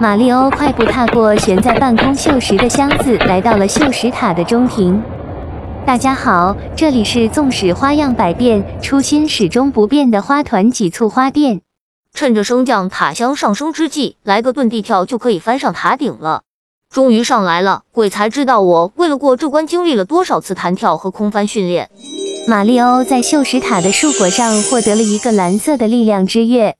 马里欧快步踏过悬在半空锈石的箱子，来到了锈石塔的中庭。大家好，这里是纵使花样百变，初心始终不变的花团几簇花店。趁着升降塔箱上升之际，来个遁地跳就可以翻上塔顶了。终于上来了，鬼才知道我为了过这关经历了多少次弹跳和空翻训练。马里欧在锈石塔的树果上获得了一个蓝色的力量之月，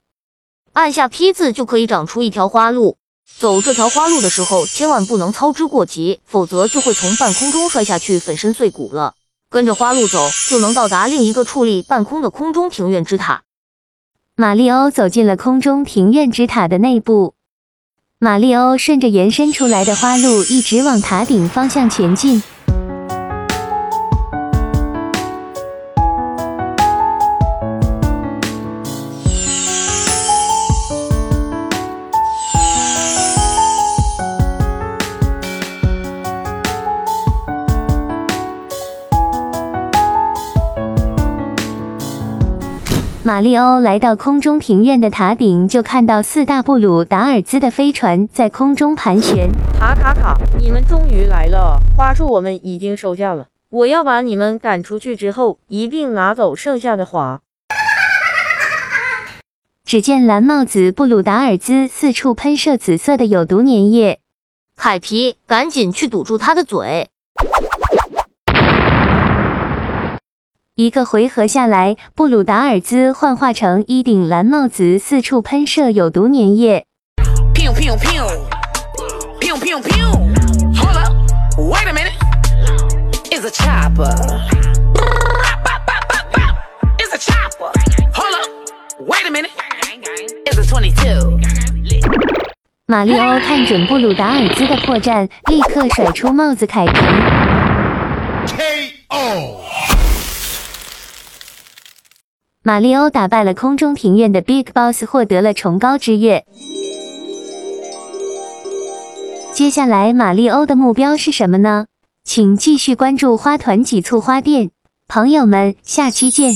按下 P 字就可以长出一条花路。走这条花路的时候，千万不能操之过急，否则就会从半空中摔下去，粉身碎骨了。跟着花路走，就能到达另一个矗立半空的空中庭院之塔。马里欧走进了空中庭院之塔的内部。马里欧顺着延伸出来的花路，一直往塔顶方向前进。马里欧来到空中庭院的塔顶，就看到四大布鲁达尔兹的飞船在空中盘旋。卡卡卡，你们终于来了！花束我们已经收下了，我要把你们赶出去之后，一并拿走剩下的花。只见蓝帽子布鲁达尔兹四处喷射紫色的有毒粘液，海皮，赶紧去堵住他的嘴！一个回合下来，布鲁达尔兹幻化成一顶蓝帽子，四处喷射有毒粘液。马里欧看准布鲁达尔兹的破绽，立刻甩出帽子凯皮。K.O. 马里欧打败了空中庭院的 Big Boss，获得了崇高之月。接下来，马里欧的目标是什么呢？请继续关注花团几簇花店，朋友们，下期见。